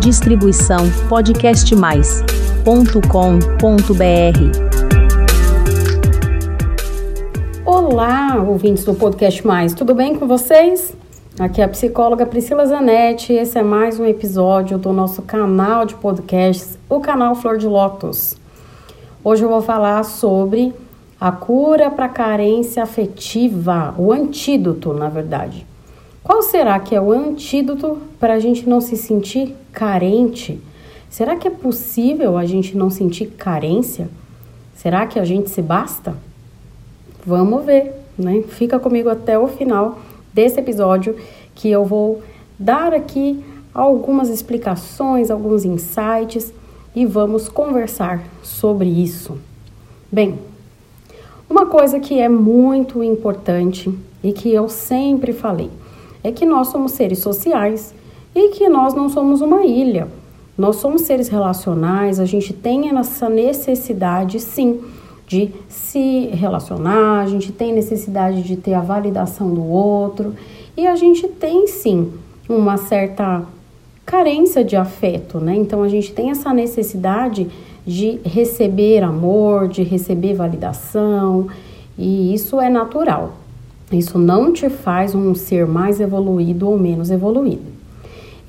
Distribuição podcastmais.com.br. Olá, ouvintes do Podcast Mais, tudo bem com vocês? Aqui é a psicóloga Priscila Zanetti e esse é mais um episódio do nosso canal de podcasts, o canal Flor de Lótus. Hoje eu vou falar sobre a cura para carência afetiva, o antídoto, na verdade. Qual será que é o antídoto para a gente não se sentir carente? Será que é possível a gente não sentir carência? Será que a gente se basta? Vamos ver, né? Fica comigo até o final desse episódio que eu vou dar aqui algumas explicações, alguns insights e vamos conversar sobre isso. Bem, uma coisa que é muito importante e que eu sempre falei é que nós somos seres sociais e que nós não somos uma ilha. Nós somos seres relacionais, a gente tem essa necessidade, sim, de se relacionar, a gente tem necessidade de ter a validação do outro e a gente tem, sim, uma certa carência de afeto, né? Então a gente tem essa necessidade de receber amor, de receber validação, e isso é natural. Isso não te faz um ser mais evoluído ou menos evoluído.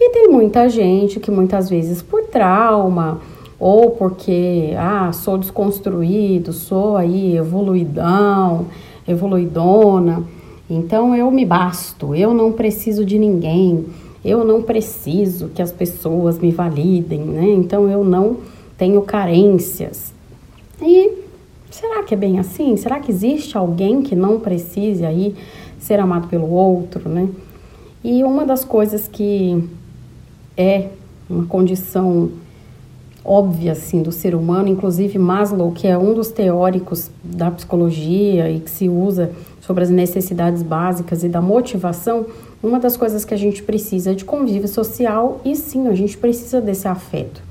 E tem muita gente que muitas vezes por trauma ou porque ah, sou desconstruído, sou aí evoluidão, evoluidona, então eu me basto, eu não preciso de ninguém, eu não preciso que as pessoas me validem, né? Então eu não tenho carências. E Será que é bem assim? Será que existe alguém que não precise aí ser amado pelo outro, né? E uma das coisas que é uma condição óbvia assim do ser humano, inclusive Maslow, que é um dos teóricos da psicologia e que se usa sobre as necessidades básicas e da motivação, uma das coisas que a gente precisa é de convívio social e sim, a gente precisa desse afeto.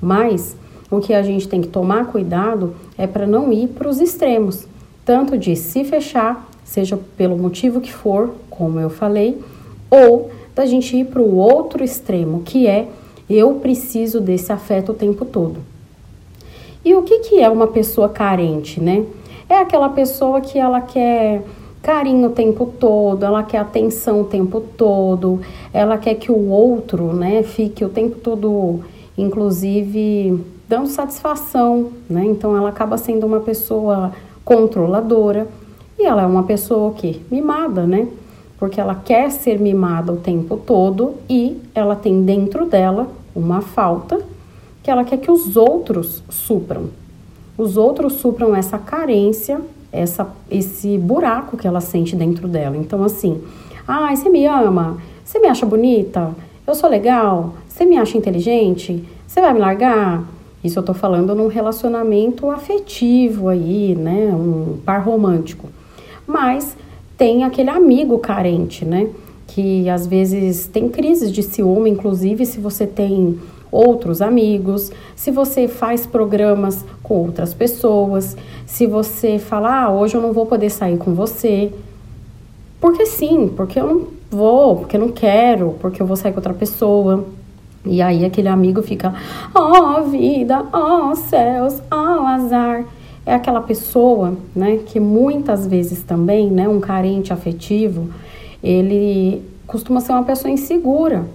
Mas o que a gente tem que tomar cuidado é para não ir para os extremos, tanto de se fechar, seja pelo motivo que for, como eu falei, ou da gente ir para o outro extremo, que é eu preciso desse afeto o tempo todo. E o que, que é uma pessoa carente, né? É aquela pessoa que ela quer carinho o tempo todo, ela quer atenção o tempo todo, ela quer que o outro, né, fique o tempo todo, inclusive dando satisfação, né? Então ela acaba sendo uma pessoa controladora e ela é uma pessoa que mimada, né? Porque ela quer ser mimada o tempo todo e ela tem dentro dela uma falta que ela quer que os outros supram. Os outros supram essa carência, essa, esse buraco que ela sente dentro dela. Então, assim, ah, você me ama, você me acha bonita, eu sou legal, você me acha inteligente, você vai me largar, isso eu tô falando num relacionamento afetivo aí, né? Um par romântico. Mas tem aquele amigo carente, né? Que às vezes tem crises de ciúme, inclusive se você tem outros amigos, se você faz programas com outras pessoas, se você fala, ah, hoje eu não vou poder sair com você. Porque sim, porque eu não vou, porque eu não quero, porque eu vou sair com outra pessoa. E aí aquele amigo fica, ó oh, vida, ó oh, céus, ó oh, azar. É aquela pessoa, né, que muitas vezes também, né, um carente afetivo, ele costuma ser uma pessoa insegura.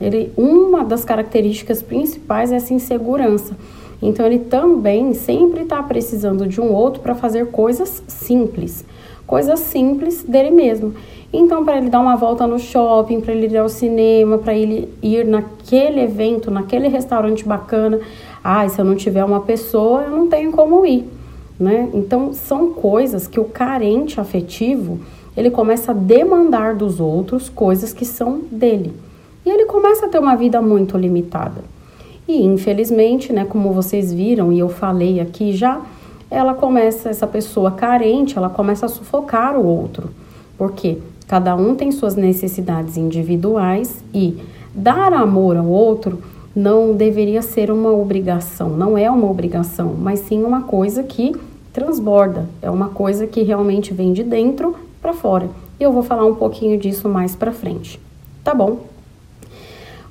Ele, uma das características principais é essa insegurança. Então ele também sempre está precisando de um outro para fazer coisas simples, coisas simples dele mesmo. Então, para ele dar uma volta no shopping, para ele ir ao cinema, para ele ir naquele evento, naquele restaurante bacana, ah, se eu não tiver uma pessoa, eu não tenho como ir, né? Então, são coisas que o carente afetivo, ele começa a demandar dos outros coisas que são dele. E ele começa a ter uma vida muito limitada. E infelizmente, né, como vocês viram e eu falei aqui já, ela começa essa pessoa carente, ela começa a sufocar o outro. Por quê? Cada um tem suas necessidades individuais e dar amor ao outro não deveria ser uma obrigação, não é uma obrigação, mas sim uma coisa que transborda, é uma coisa que realmente vem de dentro para fora. E eu vou falar um pouquinho disso mais para frente. Tá bom?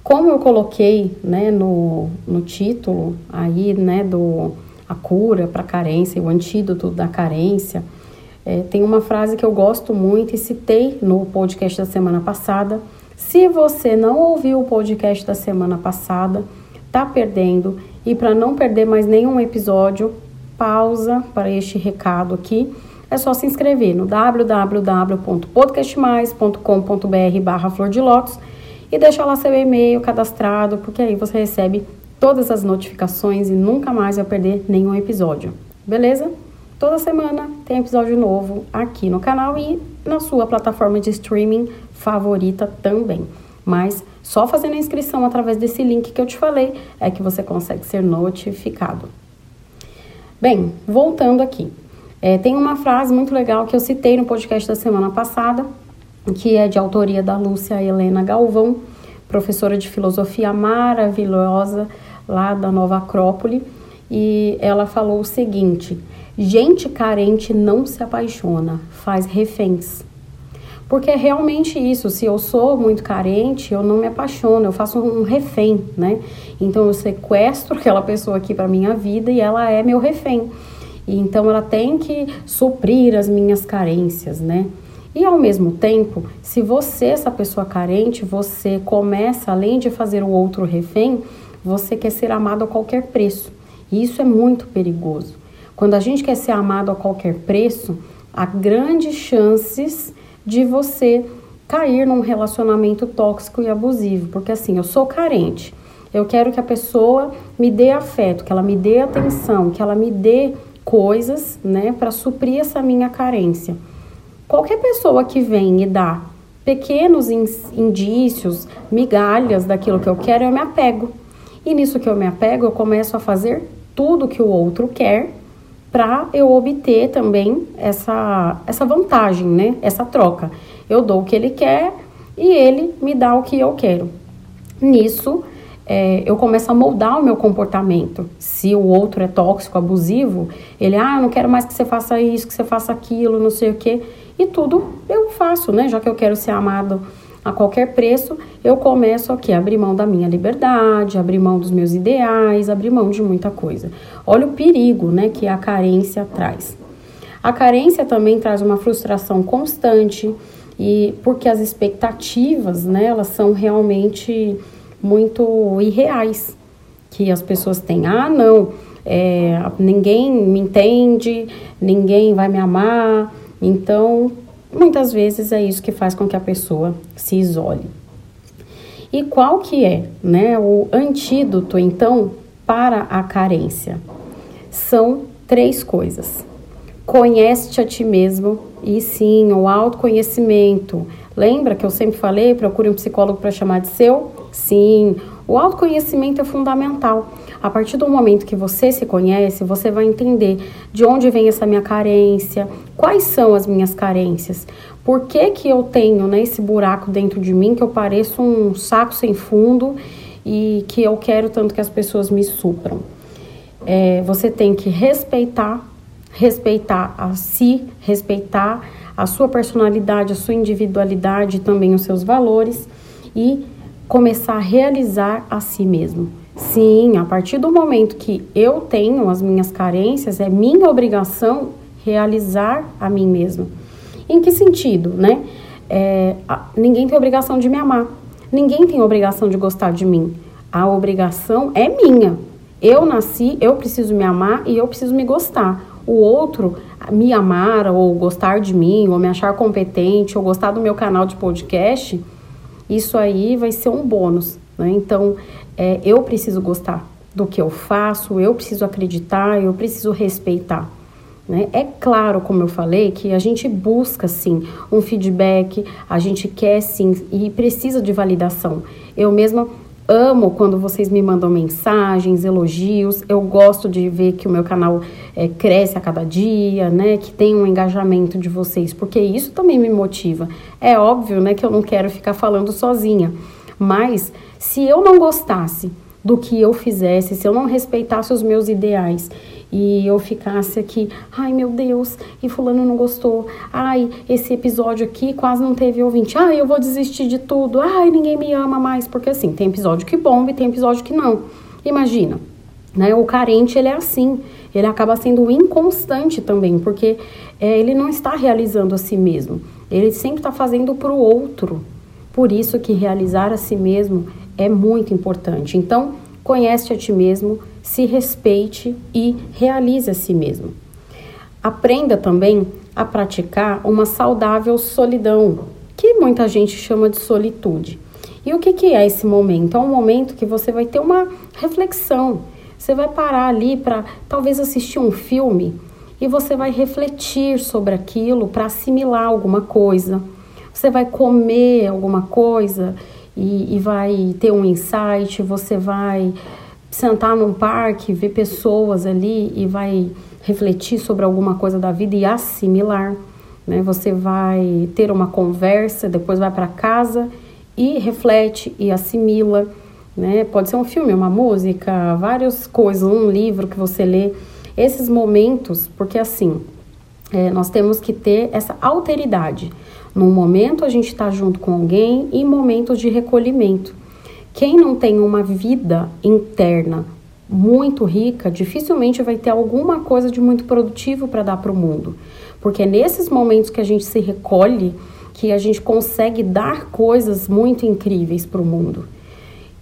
Como eu coloquei né, no, no título aí, né, do a cura para carência, o antídoto da carência, é, tem uma frase que eu gosto muito e citei no podcast da semana passada. Se você não ouviu o podcast da semana passada, tá perdendo. E para não perder mais nenhum episódio, pausa para este recado aqui. É só se inscrever no www.podcastmais.com.br barra flor de lótus e deixar lá seu e-mail cadastrado, porque aí você recebe todas as notificações e nunca mais vai perder nenhum episódio. Beleza? Toda semana tem episódio novo aqui no canal e na sua plataforma de streaming favorita também. Mas só fazendo a inscrição através desse link que eu te falei é que você consegue ser notificado. Bem, voltando aqui. É, tem uma frase muito legal que eu citei no podcast da semana passada, que é de autoria da Lúcia Helena Galvão, professora de filosofia maravilhosa lá da Nova Acrópole, e ela falou o seguinte: gente carente não se apaixona, faz reféns. Porque é realmente isso, se eu sou muito carente, eu não me apaixono, eu faço um refém, né? Então eu sequestro aquela pessoa aqui para minha vida e ela é meu refém. E então ela tem que suprir as minhas carências, né? E ao mesmo tempo, se você, essa pessoa carente, você começa, além de fazer o outro refém, você quer ser amado a qualquer preço. E isso é muito perigoso. Quando a gente quer ser amado a qualquer preço, há grandes chances de você cair num relacionamento tóxico e abusivo. Porque assim, eu sou carente. Eu quero que a pessoa me dê afeto, que ela me dê atenção, que ela me dê coisas, né, para suprir essa minha carência. Qualquer pessoa que vem e dá pequenos indícios, migalhas daquilo que eu quero, eu me apego. E nisso que eu me apego, eu começo a fazer tudo que o outro quer para eu obter também essa, essa vantagem, né? Essa troca. Eu dou o que ele quer e ele me dá o que eu quero. Nisso, é, eu começo a moldar o meu comportamento. Se o outro é tóxico, abusivo, ele, ah, não quero mais que você faça isso, que você faça aquilo, não sei o quê. E tudo eu faço, né? Já que eu quero ser amado a qualquer preço, eu começo aqui a abrir mão da minha liberdade, abrir mão dos meus ideais, abrir mão de muita coisa. Olha o perigo, né, que a carência traz. A carência também traz uma frustração constante e porque as expectativas, né, elas são realmente muito irreais que as pessoas têm. Ah, não, é, ninguém me entende, ninguém vai me amar, então, muitas vezes é isso que faz com que a pessoa se isole. E qual que é, né, o antídoto então para a carência? São três coisas. Conhece-te a ti mesmo e sim, o autoconhecimento. Lembra que eu sempre falei, procure um psicólogo para chamar de seu? Sim, o autoconhecimento é fundamental. A partir do momento que você se conhece, você vai entender de onde vem essa minha carência, quais são as minhas carências, por que, que eu tenho né, esse buraco dentro de mim que eu pareço um saco sem fundo e que eu quero tanto que as pessoas me supram. É, você tem que respeitar, respeitar a si, respeitar a sua personalidade, a sua individualidade também os seus valores e começar a realizar a si mesmo. Sim, a partir do momento que eu tenho as minhas carências, é minha obrigação realizar a mim mesma. Em que sentido, né? É, ninguém tem obrigação de me amar, ninguém tem obrigação de gostar de mim. A obrigação é minha. Eu nasci, eu preciso me amar e eu preciso me gostar. O outro me amar ou gostar de mim, ou me achar competente, ou gostar do meu canal de podcast, isso aí vai ser um bônus. Né? Então, é, eu preciso gostar do que eu faço, eu preciso acreditar, eu preciso respeitar. Né? É claro, como eu falei, que a gente busca sim um feedback, a gente quer sim e precisa de validação. Eu mesma amo quando vocês me mandam mensagens, elogios. Eu gosto de ver que o meu canal é, cresce a cada dia, né? Que tem um engajamento de vocês, porque isso também me motiva. É óbvio, né, que eu não quero ficar falando sozinha, mas se eu não gostasse do que eu fizesse, se eu não respeitasse os meus ideais e eu ficasse aqui, ai meu Deus, e fulano não gostou, ai, esse episódio aqui quase não teve ouvinte, ai, eu vou desistir de tudo, ai, ninguém me ama mais, porque assim, tem episódio que bomba e tem episódio que não. Imagina, né? O carente, ele é assim, ele acaba sendo inconstante também, porque é, ele não está realizando a si mesmo, ele sempre está fazendo para o outro. Por isso que realizar a si mesmo é muito importante. Então, conhece a ti mesmo, se respeite e realize a si mesmo. Aprenda também a praticar uma saudável solidão, que muita gente chama de solitude. E o que, que é esse momento? É um momento que você vai ter uma reflexão. Você vai parar ali para talvez assistir um filme e você vai refletir sobre aquilo para assimilar alguma coisa. Você vai comer alguma coisa e, e vai ter um insight, você vai sentar num parque, ver pessoas ali e vai refletir sobre alguma coisa da vida e assimilar. Né? Você vai ter uma conversa, depois vai para casa e reflete e assimila. Né? Pode ser um filme, uma música, várias coisas, um livro que você lê. Esses momentos, porque assim, é, nós temos que ter essa alteridade. Num momento a gente está junto com alguém e momentos de recolhimento. Quem não tem uma vida interna muito rica, dificilmente vai ter alguma coisa de muito produtivo para dar para o mundo. Porque é nesses momentos que a gente se recolhe que a gente consegue dar coisas muito incríveis para o mundo.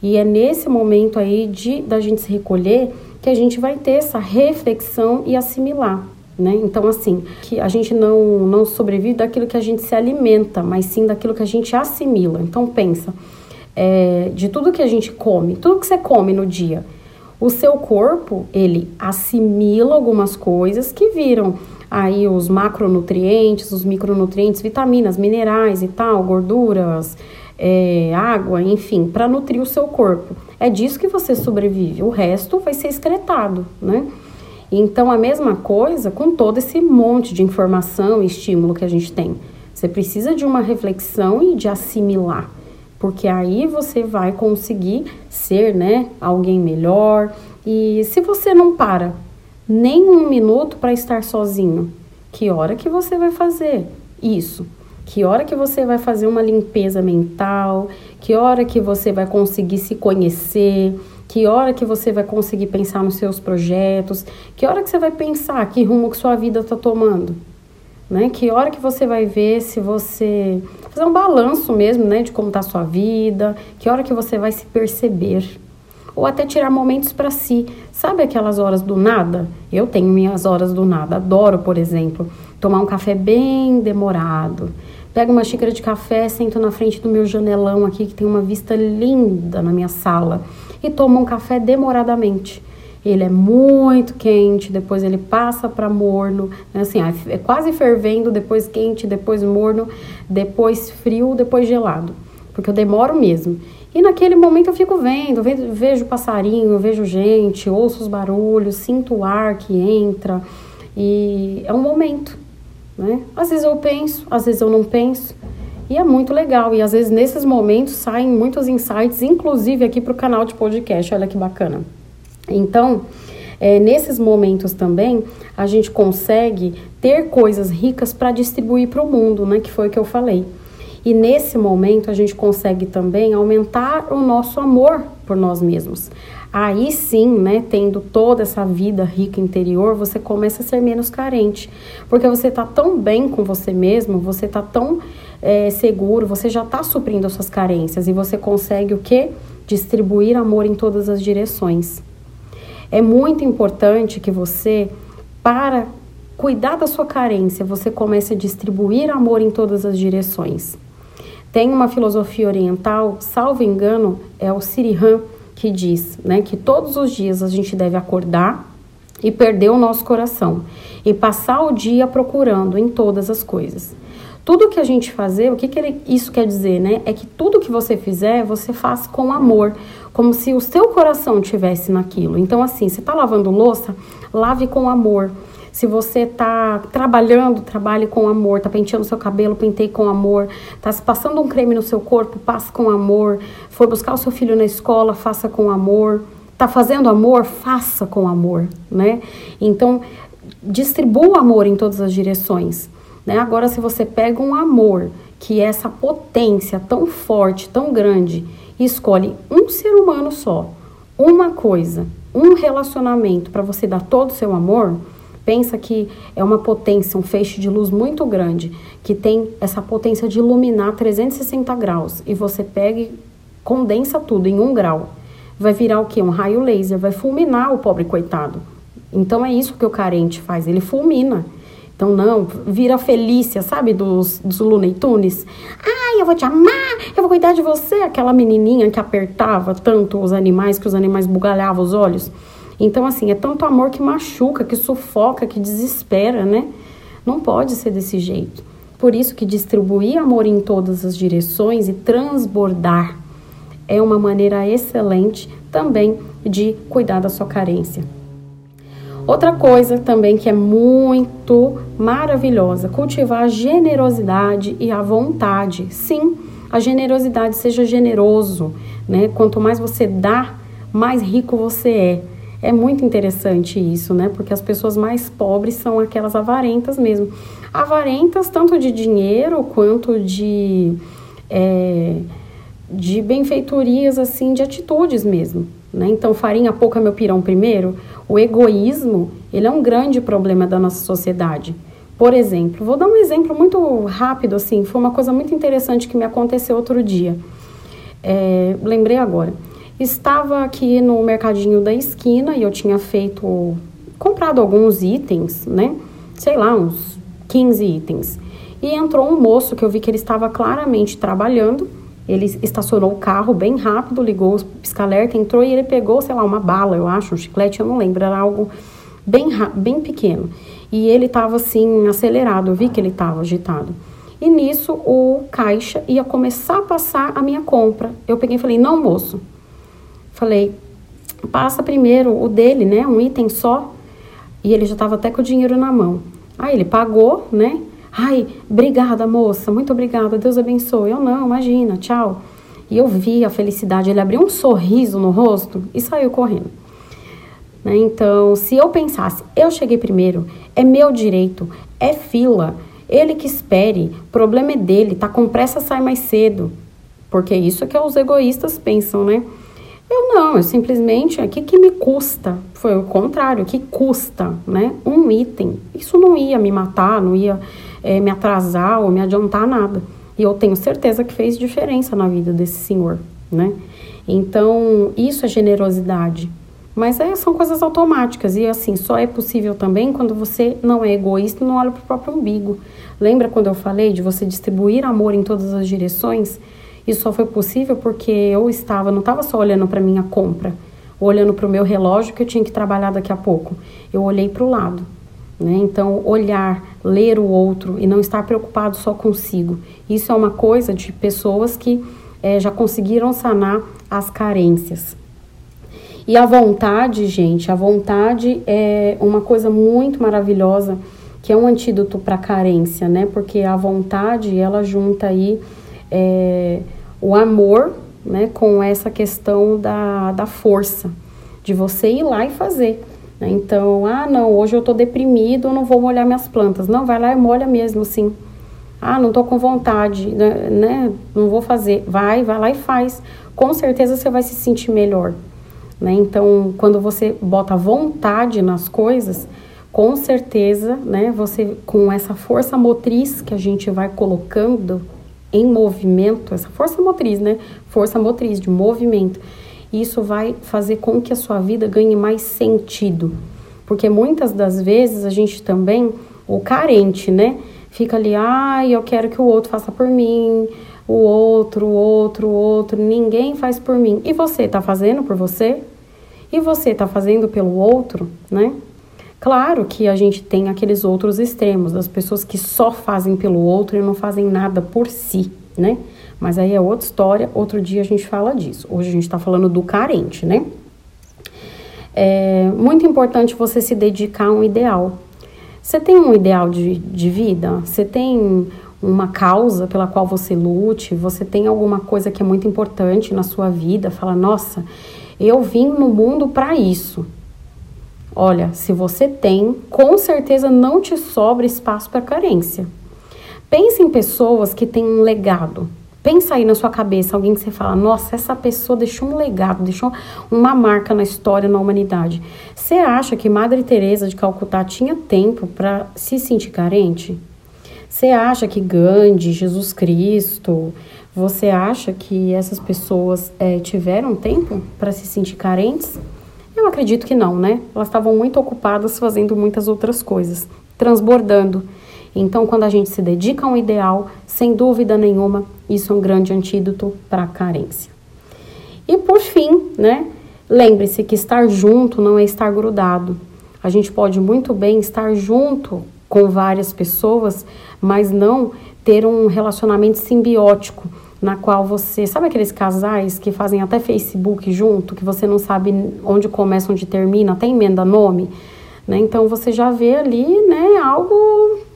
E é nesse momento aí de da gente se recolher que a gente vai ter essa reflexão e assimilar. Né? Então, assim, que a gente não, não sobrevive daquilo que a gente se alimenta, mas sim daquilo que a gente assimila. Então, pensa, é, de tudo que a gente come, tudo que você come no dia, o seu corpo, ele assimila algumas coisas que viram aí os macronutrientes, os micronutrientes, vitaminas, minerais e tal, gorduras, é, água, enfim, para nutrir o seu corpo. É disso que você sobrevive. O resto vai ser excretado, né? Então, a mesma coisa com todo esse monte de informação e estímulo que a gente tem. Você precisa de uma reflexão e de assimilar, porque aí você vai conseguir ser, né, alguém melhor. E se você não para nem um minuto para estar sozinho, que hora que você vai fazer isso? Que hora que você vai fazer uma limpeza mental? Que hora que você vai conseguir se conhecer? Que hora que você vai conseguir pensar nos seus projetos? Que hora que você vai pensar que rumo que sua vida está tomando? Né? Que hora que você vai ver se você fazer um balanço mesmo, né, de como está sua vida? Que hora que você vai se perceber? Ou até tirar momentos para si. Sabe aquelas horas do nada? Eu tenho minhas horas do nada. Adoro, por exemplo, tomar um café bem demorado. Pego uma xícara de café, sento na frente do meu janelão aqui que tem uma vista linda na minha sala e toma um café demoradamente. Ele é muito quente, depois ele passa para morno, né? assim, é quase fervendo, depois quente, depois morno, depois frio, depois gelado, porque eu demoro mesmo. E naquele momento eu fico vendo, vejo passarinho, vejo gente, ouço os barulhos, sinto o ar que entra e é um momento, né? Às vezes eu penso, às vezes eu não penso, e é muito legal. E às vezes nesses momentos saem muitos insights, inclusive aqui para o canal de podcast. Olha que bacana. Então, é, nesses momentos também, a gente consegue ter coisas ricas para distribuir para o mundo, né? Que foi o que eu falei. E nesse momento a gente consegue também aumentar o nosso amor por nós mesmos. Aí sim, né, tendo toda essa vida rica interior, você começa a ser menos carente, porque você está tão bem com você mesmo, você está tão é, seguro, você já está suprindo as suas carências e você consegue o que? Distribuir amor em todas as direções. É muito importante que você, para cuidar da sua carência, você comece a distribuir amor em todas as direções. Tem uma filosofia oriental, salvo engano, é o Sirihan, que diz né, que todos os dias a gente deve acordar e perder o nosso coração e passar o dia procurando em todas as coisas. Tudo que a gente fazer, o que, que ele, isso quer dizer, né? É que tudo que você fizer, você faz com amor, como se o seu coração tivesse naquilo. Então, assim, você está lavando louça, lave com amor. Se você está trabalhando, trabalhe com amor. Está penteando seu cabelo, penteie com amor. Está se passando um creme no seu corpo, passe com amor. For buscar o seu filho na escola, faça com amor. Tá fazendo amor? Faça com amor, né? Então, distribua o amor em todas as direções. Né? Agora, se você pega um amor que é essa potência tão forte, tão grande, e escolhe um ser humano só, uma coisa, um relacionamento para você dar todo o seu amor, pensa que é uma potência, um feixe de luz muito grande, que tem essa potência de iluminar 360 graus, e você pega e condensa tudo em um grau. Vai virar o que? Um raio laser, vai fulminar o pobre coitado. Então é isso que o carente faz, ele fulmina. Então, não, vira Felícia, sabe, dos, dos Looney Tunes. Ai, eu vou te amar, eu vou cuidar de você. Aquela menininha que apertava tanto os animais, que os animais bugalhavam os olhos. Então, assim, é tanto amor que machuca, que sufoca, que desespera, né? Não pode ser desse jeito. Por isso que distribuir amor em todas as direções e transbordar é uma maneira excelente também de cuidar da sua carência. Outra coisa também que é muito maravilhosa, cultivar a generosidade e a vontade. Sim, a generosidade, seja generoso, né? Quanto mais você dá, mais rico você é. É muito interessante isso, né? Porque as pessoas mais pobres são aquelas avarentas mesmo. Avarentas tanto de dinheiro quanto de, é, de benfeitorias, assim, de atitudes mesmo. Né? Então, farinha pouca, meu pirão primeiro. O egoísmo, ele é um grande problema da nossa sociedade. Por exemplo, vou dar um exemplo muito rápido, assim, foi uma coisa muito interessante que me aconteceu outro dia. É, lembrei agora. Estava aqui no mercadinho da esquina e eu tinha feito, comprado alguns itens, né? Sei lá, uns 15 itens. E entrou um moço que eu vi que ele estava claramente trabalhando ele estacionou o carro bem rápido, ligou o pisca-alerta, entrou e ele pegou, sei lá, uma bala, eu acho, um chiclete, eu não lembro, era algo bem, bem pequeno. E ele estava assim, acelerado, eu vi que ele estava agitado. E nisso o caixa ia começar a passar a minha compra. Eu peguei e falei: "Não, moço". Falei: "Passa primeiro o dele, né? Um item só". E ele já estava até com o dinheiro na mão. Aí ele pagou, né? Ai, obrigada, moça, muito obrigada, Deus abençoe. Eu não, imagina, tchau. E eu vi a felicidade, ele abriu um sorriso no rosto e saiu correndo. Né? Então, se eu pensasse, eu cheguei primeiro, é meu direito, é fila, ele que espere, problema é dele, tá com pressa, sai mais cedo. Porque isso é que os egoístas pensam, né? Eu não, eu simplesmente, o que, que me custa? Foi o contrário, o que custa, né? Um item. Isso não ia me matar, não ia é, me atrasar ou me adiantar nada. E eu tenho certeza que fez diferença na vida desse senhor, né? Então, isso é generosidade. Mas é, são coisas automáticas e assim, só é possível também quando você não é egoísta e não olha para o próprio umbigo. Lembra quando eu falei de você distribuir amor em todas as direções? Isso só foi possível porque eu estava, não estava só olhando para minha compra, olhando para o meu relógio que eu tinha que trabalhar daqui a pouco. Eu olhei para o lado. Né? Então, olhar, ler o outro e não estar preocupado só consigo. Isso é uma coisa de pessoas que é, já conseguiram sanar as carências. E a vontade, gente, a vontade é uma coisa muito maravilhosa, que é um antídoto para a carência, né? Porque a vontade, ela junta aí é, o amor, né, com essa questão da, da força, de você ir lá e fazer. Né? Então, ah, não, hoje eu tô deprimido, não vou molhar minhas plantas. Não, vai lá e molha mesmo, sim. Ah, não tô com vontade, né? né? Não vou fazer. Vai, vai lá e faz. Com certeza você vai se sentir melhor. Né? Então, quando você bota vontade nas coisas, com certeza, né, você com essa força motriz que a gente vai colocando em movimento, essa força motriz, né? Força motriz de movimento isso vai fazer com que a sua vida ganhe mais sentido. Porque muitas das vezes a gente também, o carente, né? Fica ali, ai, ah, eu quero que o outro faça por mim, o outro, o outro, o outro, ninguém faz por mim. E você tá fazendo por você? E você tá fazendo pelo outro, né? Claro que a gente tem aqueles outros extremos, das pessoas que só fazem pelo outro e não fazem nada por si, né? Mas aí é outra história, outro dia a gente fala disso. Hoje a gente está falando do carente, né? É muito importante você se dedicar a um ideal. Você tem um ideal de, de vida? Você tem uma causa pela qual você lute, você tem alguma coisa que é muito importante na sua vida, fala, nossa, eu vim no mundo para isso. Olha, se você tem, com certeza não te sobra espaço para carência. Pense em pessoas que têm um legado. Pensa aí na sua cabeça, alguém que você fala, nossa, essa pessoa deixou um legado, deixou uma marca na história, na humanidade. Você acha que Madre Teresa de Calcutá tinha tempo para se sentir carente? Você acha que Gandhi, Jesus Cristo, você acha que essas pessoas é, tiveram tempo para se sentir carentes? Eu acredito que não, né? Elas estavam muito ocupadas fazendo muitas outras coisas, transbordando. Então, quando a gente se dedica a um ideal, sem dúvida nenhuma, isso é um grande antídoto para a carência. E por fim, né? Lembre-se que estar junto não é estar grudado. A gente pode muito bem estar junto com várias pessoas, mas não ter um relacionamento simbiótico na qual você, sabe aqueles casais que fazem até Facebook junto, que você não sabe onde começa, onde termina, até emenda nome, né? Então você já vê ali, né, algo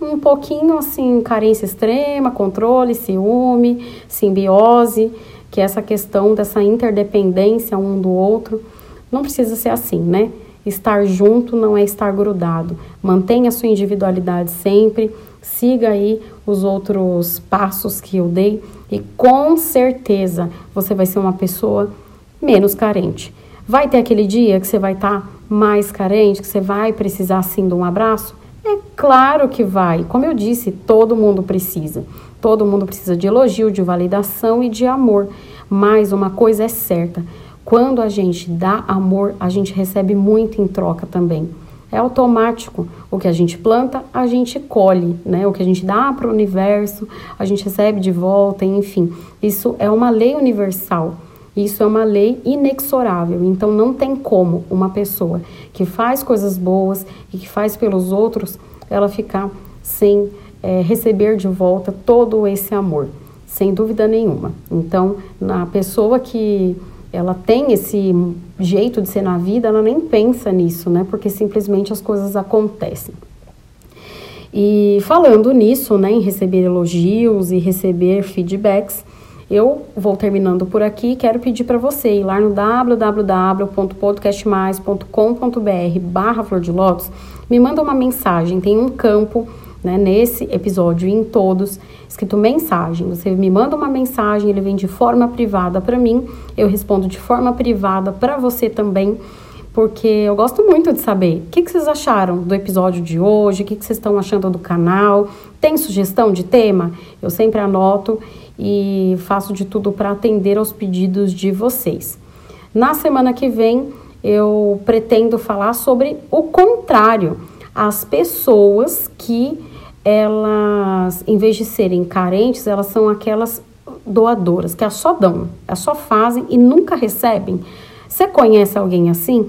um pouquinho assim, carência extrema, controle, ciúme, simbiose, que é essa questão dessa interdependência um do outro. Não precisa ser assim, né? Estar junto não é estar grudado. Mantenha a sua individualidade sempre, siga aí os outros passos que eu dei e com certeza você vai ser uma pessoa menos carente. Vai ter aquele dia que você vai estar tá mais carente, que você vai precisar sim de um abraço? É claro que vai. Como eu disse, todo mundo precisa. Todo mundo precisa de elogio, de validação e de amor. Mas uma coisa é certa: quando a gente dá amor, a gente recebe muito em troca também. É automático. O que a gente planta, a gente colhe, né? O que a gente dá para o universo, a gente recebe de volta, enfim. Isso é uma lei universal. Isso é uma lei inexorável. Então não tem como uma pessoa que faz coisas boas e que faz pelos outros, ela ficar sem é, receber de volta todo esse amor, sem dúvida nenhuma. Então, na pessoa que ela tem esse jeito de ser na vida, ela nem pensa nisso, né? Porque simplesmente as coisas acontecem. E falando nisso, né, em receber elogios e receber feedbacks, eu vou terminando por aqui. Quero pedir para você ir lá no www.podcastmais.com.br barra Flor de Lótus, me manda uma mensagem. Tem um campo né, nesse episódio e em todos, escrito mensagem. Você me manda uma mensagem, ele vem de forma privada para mim, eu respondo de forma privada para você também, porque eu gosto muito de saber o que, que vocês acharam do episódio de hoje, o que, que vocês estão achando do canal. Tem sugestão de tema? Eu sempre anoto e faço de tudo para atender aos pedidos de vocês. Na semana que vem, eu pretendo falar sobre o contrário, as pessoas que elas, em vez de serem carentes, elas são aquelas doadoras, que é só dão, é só fazem e nunca recebem. Você conhece alguém assim?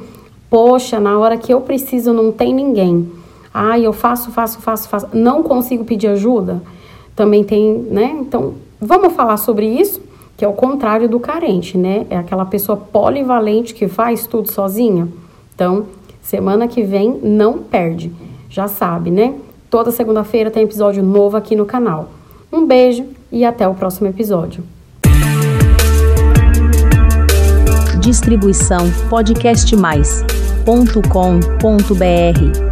Poxa, na hora que eu preciso não tem ninguém. Ai, eu faço, faço, faço, faço, não consigo pedir ajuda. Também tem, né? Então, vamos falar sobre isso, que é o contrário do carente, né? É aquela pessoa polivalente que faz tudo sozinha. Então, semana que vem não perde. Já sabe, né? Toda segunda-feira tem episódio novo aqui no canal. Um beijo e até o próximo episódio. Distribuição podcastmais.com.br